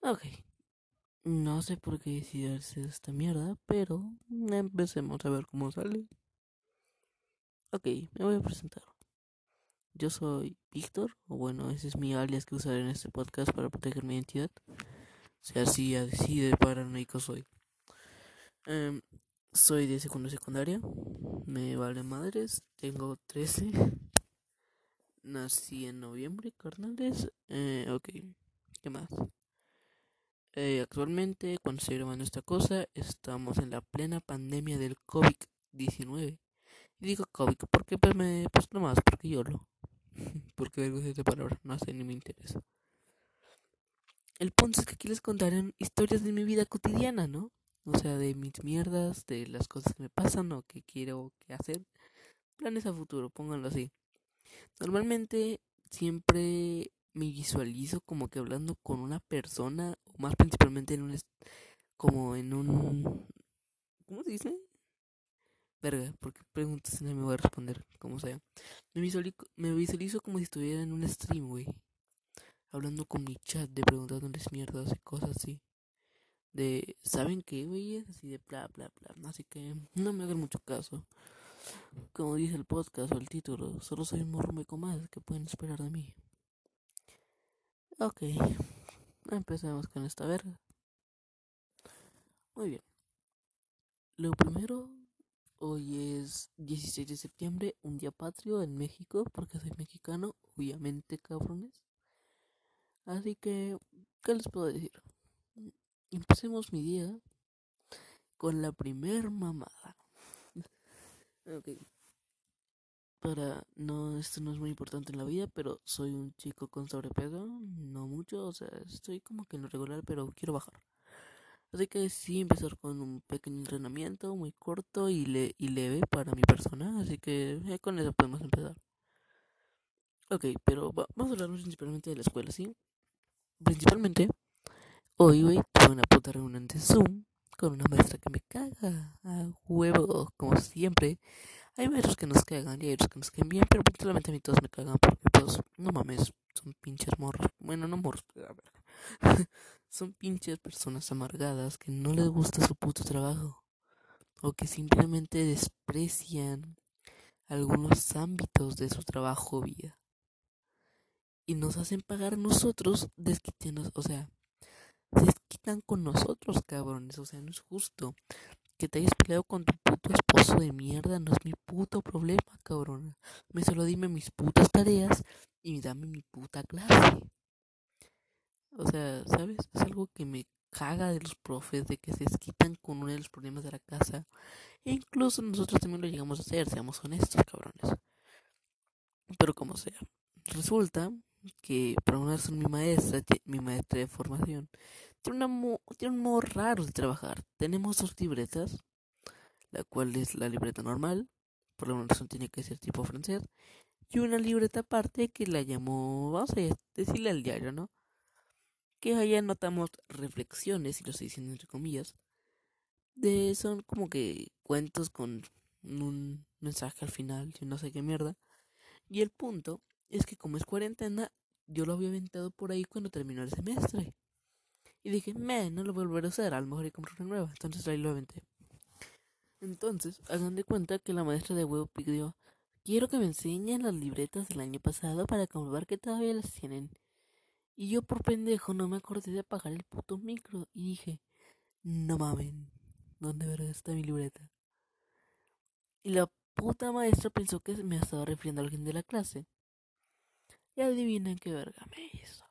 Ok. No sé por qué hacer esta mierda, pero empecemos a ver cómo sale. Ok, me voy a presentar. Yo soy Víctor, o bueno, ese es mi alias que usaré en este podcast para proteger mi identidad. Sea, así, así de paranoico soy. Em, soy de segundo secundaria. Me vale madres. Tengo 13. Nací en noviembre, carnales. Eh, ok, ¿qué más? Eh, actualmente, cuando estoy grabando esta cosa, estamos en la plena pandemia del COVID-19. Y digo COVID porque pues me pues nomás porque yo lo porque de esta palabra, no sé ni me interesa. El punto es que aquí les contaré historias de mi vida cotidiana, ¿no? O sea, de mis mierdas, de las cosas que me pasan o que quiero que hacer. Planes a futuro, pónganlo así. Normalmente siempre me visualizo como que hablando con una persona, más principalmente en un como en un ¿cómo se dice? Verga, porque preguntas si no me voy a responder, como sea. Me visualizo, me visualizo como si estuviera en un stream, güey. Hablando con mi chat, de preguntándoles mierdas y cosas así. De, ¿saben qué, güey? Así de bla, bla, bla. Así que no me hagan mucho caso. Como dice el podcast o el título, solo soy un morro más que pueden esperar de mí. Ok, empecemos con esta verga. Muy bien. Lo primero Hoy es 16 de septiembre, un día patrio en México, porque soy mexicano, obviamente, cabrones. Así que, ¿qué les puedo decir? Empecemos mi día con la primer mamada. ok. Para, no, esto no es muy importante en la vida, pero soy un chico con sobrepeso, no mucho, o sea, estoy como que en lo regular, pero quiero bajar. Así que sí, empezar con un pequeño entrenamiento muy corto y, le y leve para mi persona. Así que eh, con eso podemos empezar. Ok, pero vamos a hablar principalmente de la escuela, ¿sí? Principalmente, hoy, güey, tuve una puta reunión de Zoom con una maestra que me caga a huevo, como siempre. Hay maestros que nos cagan y hay otros que nos caen bien, pero principalmente a mí todos me cagan porque, pues, no mames, son pinches morros. Bueno, no morros, a ver. son pinches personas amargadas que no les gusta su puto trabajo o que simplemente desprecian algunos ámbitos de su trabajo o vida y nos hacen pagar nosotros desquitándonos, o sea, desquitan con nosotros, cabrones, o sea, no es justo que te hayas peleado con tu puto esposo de mierda, no es mi puto problema, cabrón. Me solo dime mis putas tareas y dame mi puta clase. O sea, ¿sabes? Es algo que me caga de los profes, de que se desquitan con uno de los problemas de la casa. E incluso nosotros también lo llegamos a hacer, seamos honestos, cabrones. Pero como sea, resulta que para una razón mi maestra, mi maestra de formación, tiene, una tiene un modo raro de trabajar. Tenemos dos libretas, la cual es la libreta normal, por alguna razón tiene que ser tipo francés, y una libreta aparte que la llamó, vamos a decirle al diario, ¿no? que ahí anotamos reflexiones, y lo estoy diciendo entre comillas, de son como que cuentos con un mensaje al final, yo no sé qué mierda. Y el punto es que como es cuarentena, yo lo había aventado por ahí cuando terminó el semestre. Y dije, me, no lo voy a usar, a lo mejor hay comprar una nueva. Entonces ahí lo aventé. Entonces, hagan de cuenta que la maestra de huevo pidió, quiero que me enseñen las libretas del año pasado para comprobar que todavía las tienen. Y yo por pendejo no me acordé de apagar el puto micro y dije, no mamen, ¿dónde verga está mi libreta? Y la puta maestra pensó que me estaba refiriendo a alguien de la clase. Y adivinen qué verga me hizo.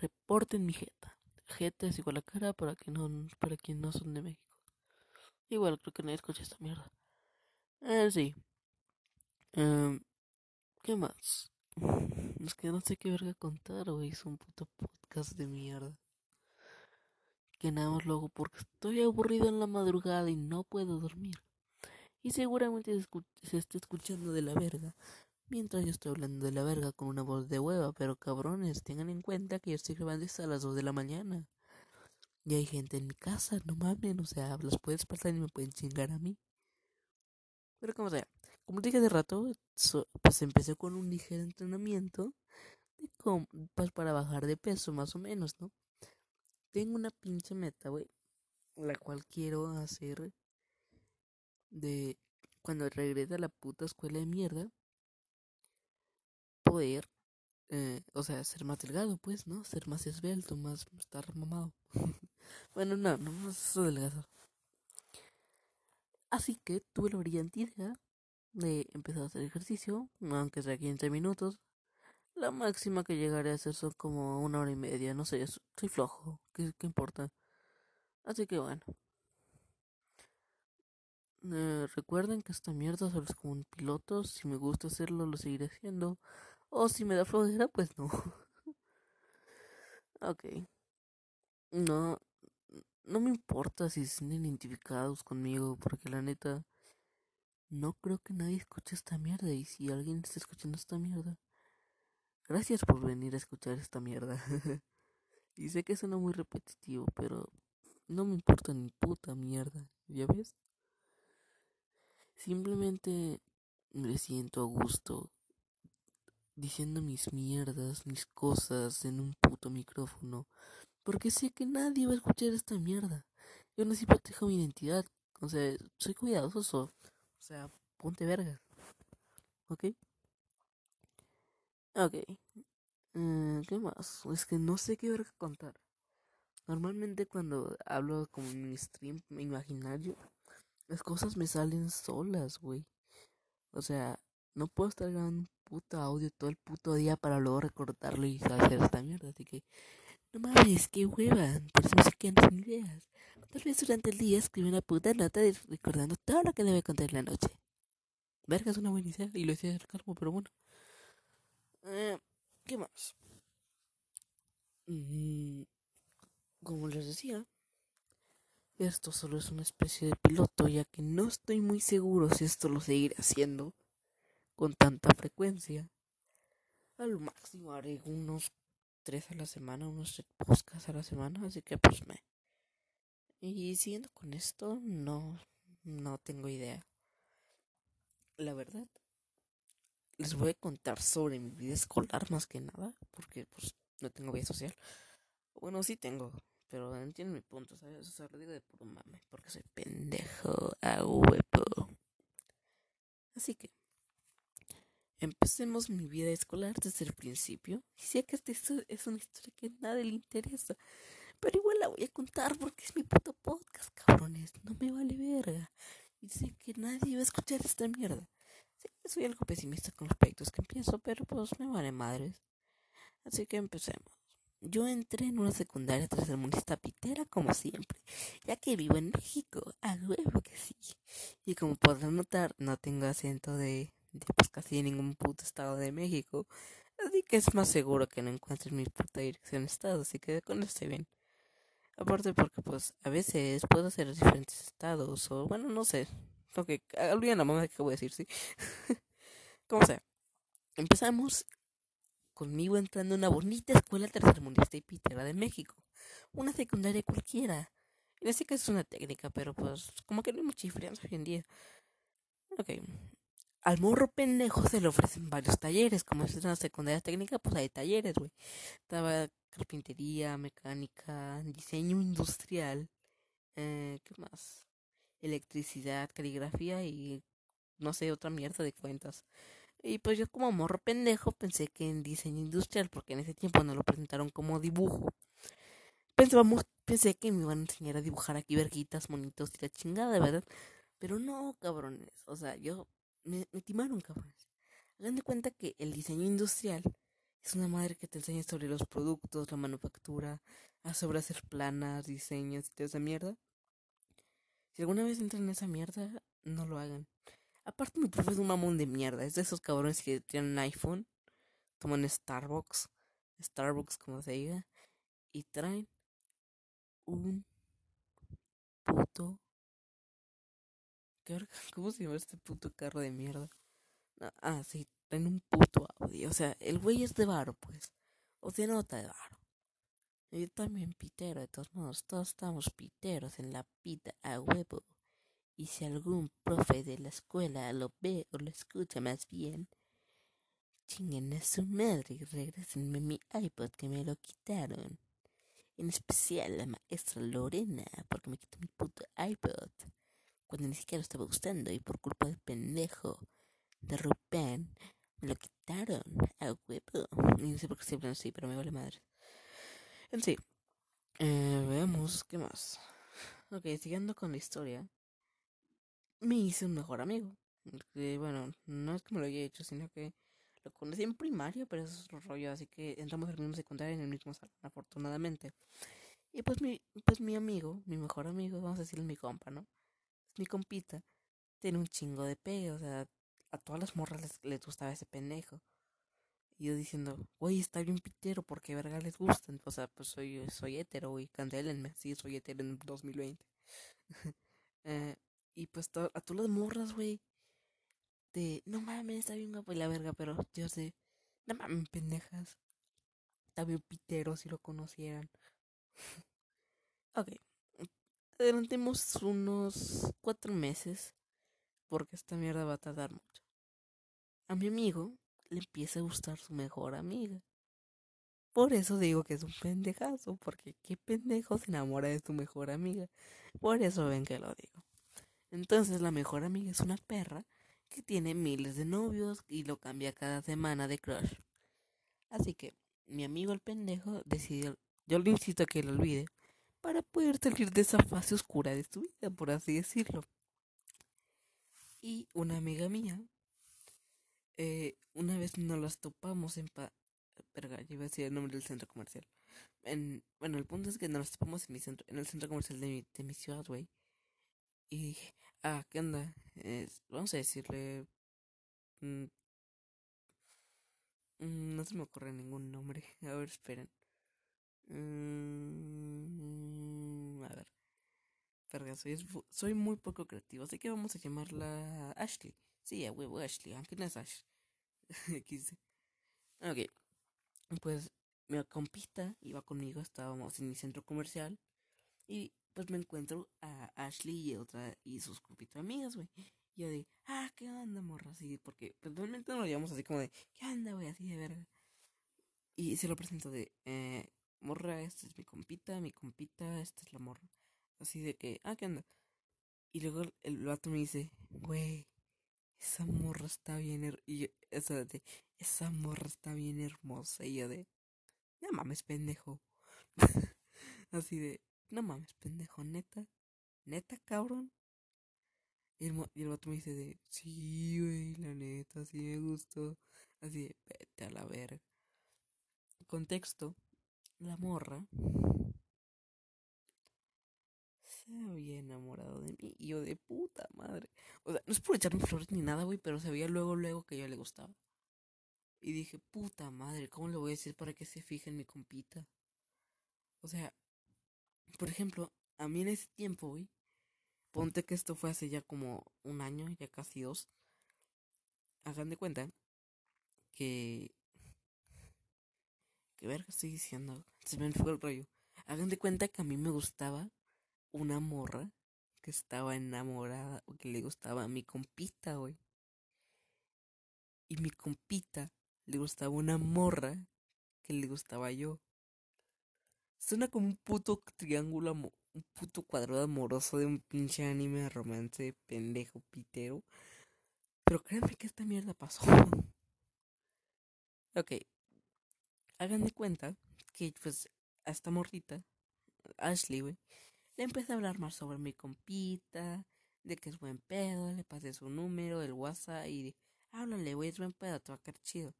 Reporten mi jeta. Jeta es igual a cara para, que no, para quien no son de México. Igual creo que nadie escucha esta mierda. Eh, sí. Em, ¿Qué más? Es que no sé qué verga contar, güey. Es un puto podcast de mierda. Que nada más lo hago porque estoy aburrido en la madrugada y no puedo dormir. Y seguramente se, está escuchando de la verga. Mientras yo estoy hablando de la verga con una voz de hueva. Pero cabrones, tengan en cuenta que yo estoy grabando esto a las 2 de la mañana. Y hay gente en mi casa, no mames. O sea, las puedes pasar y me pueden chingar a mí. Pero como sea. Como dije de rato, pues empecé con un ligero entrenamiento pues para bajar de peso, más o menos, ¿no? Tengo una pinche meta, güey, la cual quiero hacer de cuando regrese a la puta escuela de mierda, poder, eh, o sea, ser más delgado, pues, ¿no? Ser más esbelto, más estar mamado. bueno, no, no más eso delgado. Así que tuve la brillante idea de empezar a hacer ejercicio, aunque sea 15 minutos. La máxima que llegaré a hacer son como una hora y media, no sé, soy flojo, ¿qué, importa? Así que bueno. Eh, recuerden que esta mierda solo es como un piloto, si me gusta hacerlo lo seguiré haciendo, o si me da flojera, pues no. ok. No, no me importa si sienten identificados conmigo, porque la neta, no creo que nadie escuche esta mierda. Y si alguien está escuchando esta mierda, gracias por venir a escuchar esta mierda. y sé que suena muy repetitivo, pero no me importa ni puta mierda, ¿ya ves? Simplemente me siento a gusto diciendo mis mierdas, mis cosas en un puto micrófono. Porque sé que nadie va a escuchar esta mierda. Yo no sí protejo mi identidad. O sea, soy cuidadoso. O sea, ponte verga. ¿Ok? Ok. Eh, ¿Qué más? Es que no sé qué verga contar. Normalmente cuando hablo como en mi stream imaginario, las cosas me salen solas, güey. O sea, no puedo estar grabando un puto audio todo el puto día para luego recordarlo y hacer esta mierda. Así que no mames, qué hueva, por eso me se quedan sin ideas. Tal vez durante el día escribe una puta nota recordando todo lo que debe contar en la noche. Verga, es una buena idea y lo hice el calmo, pero bueno. Eh, ¿Qué más? Mm, como les decía, esto solo es una especie de piloto, ya que no estoy muy seguro si esto lo seguiré haciendo con tanta frecuencia. A lo máximo haré unos tres a la semana, unos tres podcasts a la semana, así que pues me. Y siguiendo con esto, no, no tengo idea. La verdad, les voy a contar sobre mi vida escolar más que nada, porque pues no tengo vida social. Bueno, sí tengo, pero entienden mi punto, ¿sabes? O sea, lo digo de puro mame, porque soy pendejo a huevo. Así que, Empecemos mi vida escolar desde el principio. Y sé que esta es una historia que a nadie le interesa. Pero igual la voy a contar porque es mi puto podcast, cabrones. No me vale verga. Y sé que nadie va a escuchar esta mierda. Sé que soy algo pesimista con los proyectos que empiezo, pero pues me vale madres. Así que empecemos. Yo entré en una secundaria tercermundista pitera como siempre, ya que vivo en México, a huevo que sí. Y como podrán notar, no tengo acento de pues casi ningún puto estado de México. Así que es más seguro que no encuentres mi puta dirección de estado, así que con estoy bien. Aparte porque pues a veces puedo hacer diferentes estados o bueno, no sé. Ok, olviden la mamá que voy a decir, sí. Como sea. Empezamos conmigo entrando en una bonita escuela tercermundista y pitera de México. Una secundaria cualquiera. En este caso es una técnica, pero pues como que no hay mucha diferencia hoy en día. Ok, al morro pendejo se le ofrecen varios talleres. Como es una secundaria técnica, pues hay talleres, güey. Estaba carpintería, mecánica, diseño industrial, eh, ¿qué más? Electricidad, caligrafía y no sé, otra mierda de cuentas. Y pues yo como morro pendejo pensé que en diseño industrial, porque en ese tiempo no lo presentaron como dibujo. Pensábamos, pensé que me iban a enseñar a dibujar aquí verguitas, monitos y la chingada, ¿verdad? Pero no, cabrones. O sea, yo me, timaron, cabrones. Hagan de cuenta que el diseño industrial es una madre que te enseña sobre los productos, la manufactura, sobre hacer planas, diseños y toda esa mierda. Si alguna vez entran en esa mierda, no lo hagan. Aparte, mi profe es un mamón de mierda. Es de esos cabrones que tienen iPhone, toman Starbucks, Starbucks como se diga, y traen un puto ¿Cómo se llama este puto carro de mierda? ah, sí, en un puto Audi. O sea, el güey es de varo, pues. O se nota de varo. Yo también pitero, de todos modos, todos estamos piteros en la pita a huevo. Y si algún profe de la escuela lo ve o lo escucha más bien, chinguen a su madre y regresenme mi iPod que me lo quitaron. En especial la maestra Lorena, porque me quitó mi puto iPod. Cuando ni siquiera lo estaba gustando y por culpa del pendejo de Rupén me lo quitaron a huevo. No sé por qué siempre así, pero me vale madre. En sí, eh, veamos qué más. Ok, siguiendo con la historia, me hice un mejor amigo. Que, bueno, no es que me lo haya hecho, sino que lo conocí en primaria, pero eso es otro rollo, así que entramos al mismo secundario en el mismo salón, afortunadamente. Y pues mi, pues mi amigo, mi mejor amigo, vamos a decirle mi compa, ¿no? Mi compita tiene un chingo de pegue, o sea, a todas las morras les, les gustaba ese pendejo. Y yo diciendo, güey, está bien pitero, porque verga les gustan. O sea, pues soy, soy hetero, güey, cancelenme. Sí, soy hetero en 2020. eh, y pues a todas las morras, güey, de, no mames, está bien guapo y la verga, pero yo sé, no mames, pendejas. Está bien pitero si lo conocieran. ok. Adelantemos unos cuatro meses, porque esta mierda va a tardar mucho. A mi amigo le empieza a gustar su mejor amiga. Por eso digo que es un pendejazo, porque qué pendejo se enamora de su mejor amiga. Por eso ven que lo digo. Entonces la mejor amiga es una perra que tiene miles de novios y lo cambia cada semana de crush. Así que mi amigo el pendejo decidió, yo le insisto a que lo olvide, para poder salir de esa fase oscura de su vida, por así decirlo. Y una amiga mía, eh, una vez nos las topamos en... Pa Verga, iba a decir el nombre del centro comercial. En, bueno, el punto es que nos las topamos en, mi centro, en el centro comercial de mi, de mi ciudad, güey. Y dije, ah, ¿qué onda? vamos a decirle... Mm, mm, no se me ocurre ningún nombre. A ver, esperen. Mm, a ver. Verga, soy, soy muy poco creativo. Así que vamos a llamarla Ashley. Sí, a huevo Ashley, aunque no es Ash. ok. Pues mi compita iba conmigo, estábamos en mi centro comercial. Y pues me encuentro a Ashley y otra y sus de amigas, güey. Y yo de, ah, ¿qué onda, morra? Así, porque pues, realmente nos lo llevamos así como de, ¿qué onda, güey? Así de verga. Y se lo presento de, eh, morra, esta es mi compita, mi compita, esta es la morra. Así de que, ah, ¿qué onda? Y luego el, vato me dice, güey, esa morra está bien, y esa de, esa morra está bien hermosa. Y yo de, no mames, pendejo. así de, no mames, pendejo, neta. Neta, cabrón. Y el, y el vato me dice de, sí, güey, la neta, sí me gustó. Así de, vete a la verga. Contexto, la morra se había enamorado de mí. Y yo de puta madre. O sea, no es por echarme flores ni nada, güey, pero se veía luego, luego que yo le gustaba. Y dije, puta madre, ¿cómo le voy a decir para que se fije en mi compita? O sea, por ejemplo, a mí en ese tiempo, güey, ponte que esto fue hace ya como un año, ya casi dos. Hagan de cuenta que. ¿Qué verga estoy diciendo? Se me fue el rollo. Hagan de cuenta que a mí me gustaba una morra que estaba enamorada o que le gustaba a mi compita, güey. Y mi compita le gustaba una morra que le gustaba yo. Suena como un puto triángulo, un puto cuadrado amoroso de un pinche anime de romance pendejo pitero. Pero créanme que esta mierda pasó. ok. Hagan de cuenta que pues a esta morrita, Ashley, güey, le empecé a hablar más sobre mi compita, de que es buen pedo, le pasé su número, el WhatsApp y háblale, güey, es buen pedo, te va a quedar chido.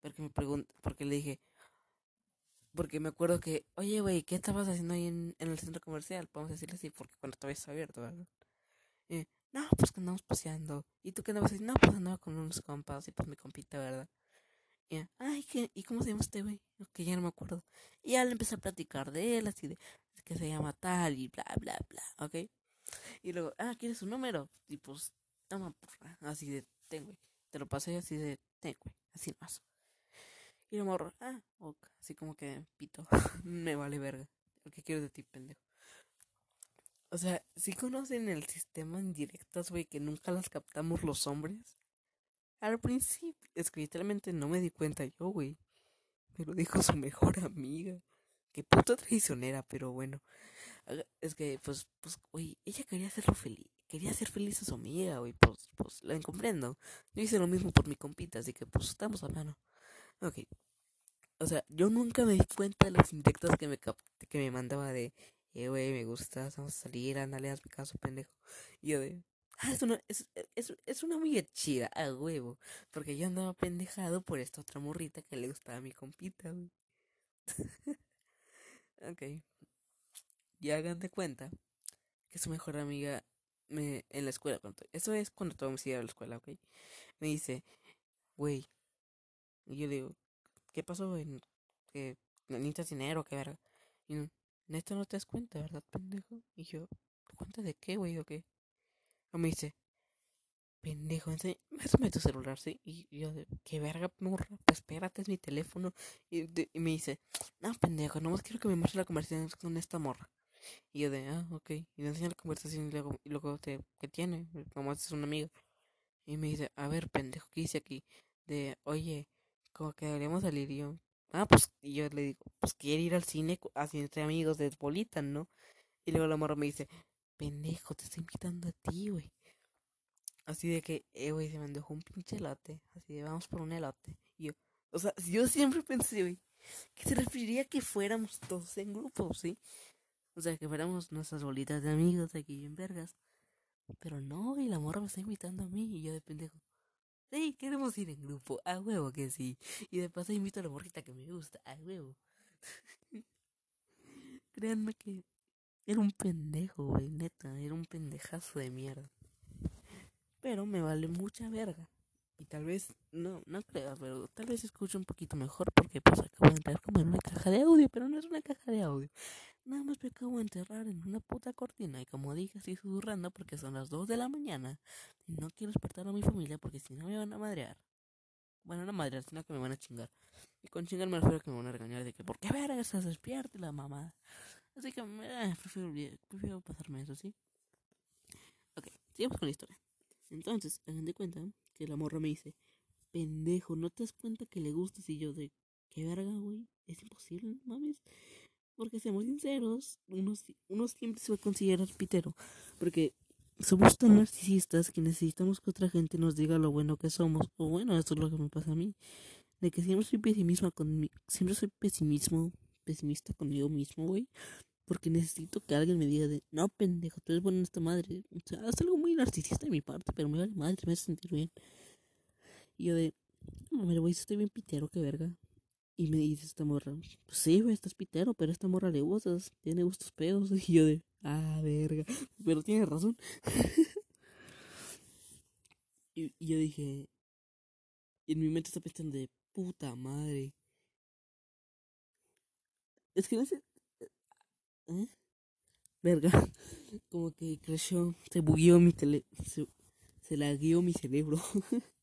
Porque me pregunto, porque le dije, porque me acuerdo que, oye, güey, ¿qué estabas haciendo ahí en, el centro comercial? Podemos decirle así, porque cuando todavía está abierto, ¿verdad? Eh, no, pues que andamos paseando. ¿Y tú qué andabas haciendo? No, pues andaba con unos compas y pues mi compita, ¿verdad? Y, ay, ¿qué? ¿y cómo se llama este güey? Que ya no me acuerdo. Y ya le empecé a platicar de él, así de que se llama tal y bla, bla, bla, ¿ok? Y luego, ah, ¿quieres su número? Y pues, toma, porra. Así de, ten. Te lo pasé así de, ten, güey. Así más. Y morro, ah, ok. Así como que, pito, me vale verga. Lo quiero de ti, pendejo. O sea, si conocen el sistema en directas, güey, que nunca las captamos los hombres. Al principio, es que literalmente no me di cuenta yo, güey. Pero dijo su mejor amiga. Qué puta traicionera, pero bueno. Es que, pues, pues, güey, ella quería hacerlo feliz. Quería hacer feliz a su amiga, güey. Pues, pues, la comprendo. Yo hice lo mismo por mi compita, así que, pues, estamos a mano. Ok. O sea, yo nunca me di cuenta de los indirectos que me, que me mandaba de, eh, güey, me gustas, vamos a salir, ándale, hazme caso, pendejo. Y yo de, ah, es una, es, es, es una amiga chida, a huevo. Porque yo andaba pendejado por esta otra morrita que le gustaba a mi compita, güey. ok. Y hagan de cuenta que su mejor amiga me, en la escuela, eso es cuando todos ir a la escuela, ok. Me dice, güey. Y yo digo, ¿qué pasó, güey? ¿Que necesitas dinero? ¿Qué verga? Y no, Neto no te das cuenta, ¿verdad, pendejo? Y yo, ¿cuenta de qué, güey, o qué? O me dice, pendejo, enséñame tu celular, ¿sí? Y yo, ¿qué verga, morra? Pues espérate, es mi teléfono. Y, me dice, no, pendejo, nomás quiero que me muestre la conversación con esta morra. Y yo de, ah, ok. Y le enseño la conversación y luego, y luego te, ¿qué tiene? Como es un amigo. Y me dice, a ver, pendejo, ¿qué dice aquí? De, oye, como que deberíamos salir. Y yo, ah, pues, y yo le digo, pues quiere ir al cine así entre amigos de Politan, ¿no? Y luego la morra me dice, pendejo, te estoy invitando a ti, güey. Así de que, eh, güey, se me dejó un pinche elote. Así de, vamos por un elote. Y yo, o sea, yo siempre pensé, güey, que se referiría a que fuéramos todos en grupo, ¿sí? O sea, que fuéramos nuestras bolitas de amigos aquí en vergas. Pero no, y la morra me está invitando a mí y yo de pendejo. Sí, queremos ir en grupo, a huevo que sí. Y de paso invito a la morrita que me gusta, a huevo. Créanme que era un pendejo, güey, neta, era un pendejazo de mierda. Pero me vale mucha verga. Y tal vez, no, no creo, pero tal vez escuche un poquito mejor porque pues acabo de entrar como en una caja de audio, pero no es una caja de audio. Nada más me acabo de enterrar en una puta cortina y como dije estoy susurrando porque son las 2 de la mañana y no quiero despertar a mi familia porque si no me van a madrear. Bueno, no madrear, sino que me van a chingar. Y con chingar me refiero a que me van a regañar de que ¿por qué verga estás despierta la mamá? Así que eh, prefiero, pasarme eso, ¿sí? Ok, sigamos con la historia. Entonces, hagan de cuenta que la morra me dice, pendejo, ¿no te das cuenta que le gustas? Y yo de, ¿qué verga, güey? Es imposible, mames. Porque seamos sinceros, uno, uno siempre se va a considerar pitero. Porque somos tan narcisistas que necesitamos que otra gente nos diga lo bueno que somos. O bueno, esto es lo que me pasa a mí. De que siempre soy pesimista con siempre soy pesimismo, pesimista conmigo mismo, güey. Porque necesito que alguien me diga de, no, pendejo, tú eres bueno en esta madre. O sea, es algo muy narcisista de mi parte, pero me vale madre, me hace sentir bien. Y yo de, no, mira, güey, estoy bien pitero, qué verga. Y me dice esta morra, pues sí, güey, estás pitero, pero esta morra le gustas, tiene gustos pedos. Y yo de, ah, verga, pero tiene razón. y, yo dije, y en mi mente está pensando de, puta madre. Es que no sé, ¿eh? Verga, como que creció, se bugueó mi tele, se, se lagueó mi cerebro.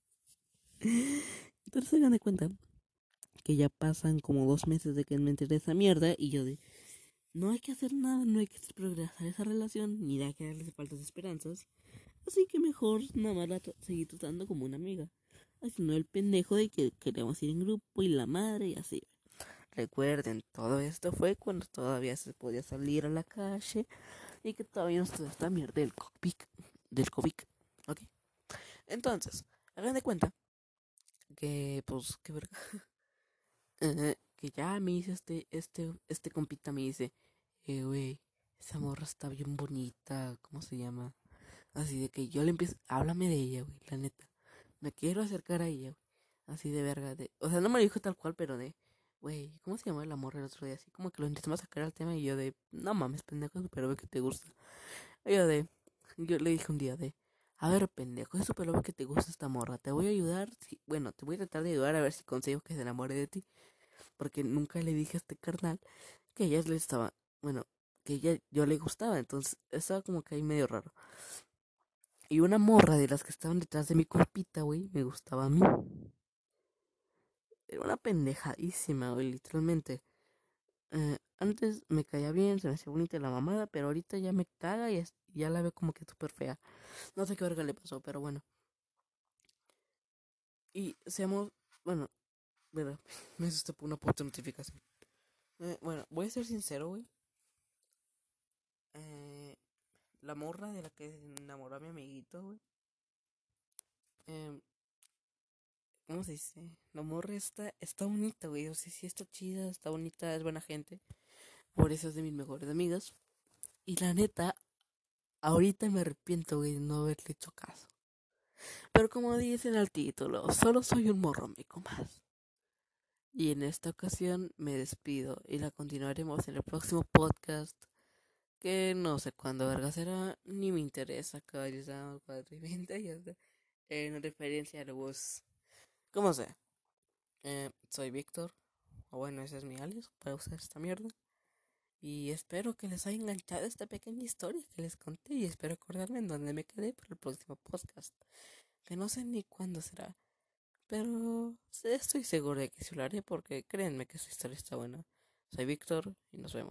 Entonces hagan de cuenta que ya pasan como dos meses de que me enteré de esa mierda y yo de no hay que hacer nada, no hay que progresar esa relación, ni da que darle faltas esperanzas. Así que mejor nada más la seguir tratando como una amiga. Así no el pendejo de que queremos ir en grupo y la madre y así. Recuerden, todo esto fue cuando todavía se podía salir a la calle y que todavía no estaba esta mierda del COVID. Del COVID. ¿Ok? Entonces, hagan de cuenta que, pues, qué verga. que ya me dice este, este, este compita me dice, eh, güey, esa morra está bien bonita, ¿cómo se llama? Así de que yo le empiezo, háblame de ella, güey, la neta. Me quiero acercar a ella. Así de verga, de, o sea, no me lo dijo tal cual, pero de, güey, ¿cómo se llama la morra el otro día? Así como que lo intentamos sacar al tema y yo de, no mames, pendejo, pero ve que te gusta. Y yo de, yo le dije un día de, a ver, pendejo, es súper obvio que te gusta esta morra. Te voy a ayudar. bueno, te voy a tratar de ayudar a ver si consigo que se enamore de ti. Porque nunca le dije a este carnal que ella le estaba. Bueno, que ella yo le gustaba. Entonces estaba como que ahí medio raro. Y una morra de las que estaban detrás de mi compita, güey, me gustaba a mí. Era una pendejadísima, güey, literalmente. Eh, antes me caía bien, se me hacía bonita la mamada, pero ahorita ya me caga y ya la veo como que súper fea. No sé qué verga le pasó, pero bueno. y seamos, bueno, verdad, me asusté por una puta notificación. Eh, bueno, voy a ser sincero, güey. Eh, la morra de la que enamoró a mi amiguito, güey. Eh, ¿Cómo se dice? La morra está, está bonita, güey. O sea, sí está chida, está bonita, es buena gente. Por eso es de mis mejores amigas. Y la neta, ahorita me arrepiento, güey, de no haberle hecho caso. Pero como dice en el título, solo soy un morromico más. Y en esta ocasión me despido y la continuaremos en el próximo podcast. Que no sé cuándo verga será, ni me interesa, caballero 4 y 20 ya está. En referencia a los. Como sea. Eh, soy Víctor. O bueno, ese es mi alias para usar esta mierda. Y espero que les haya enganchado esta pequeña historia que les conté y espero acordarme en dónde me quedé para el próximo podcast. Que no sé ni cuándo será. Pero estoy seguro de que se lo haré porque créanme que esta historia está buena. Soy Víctor y nos vemos.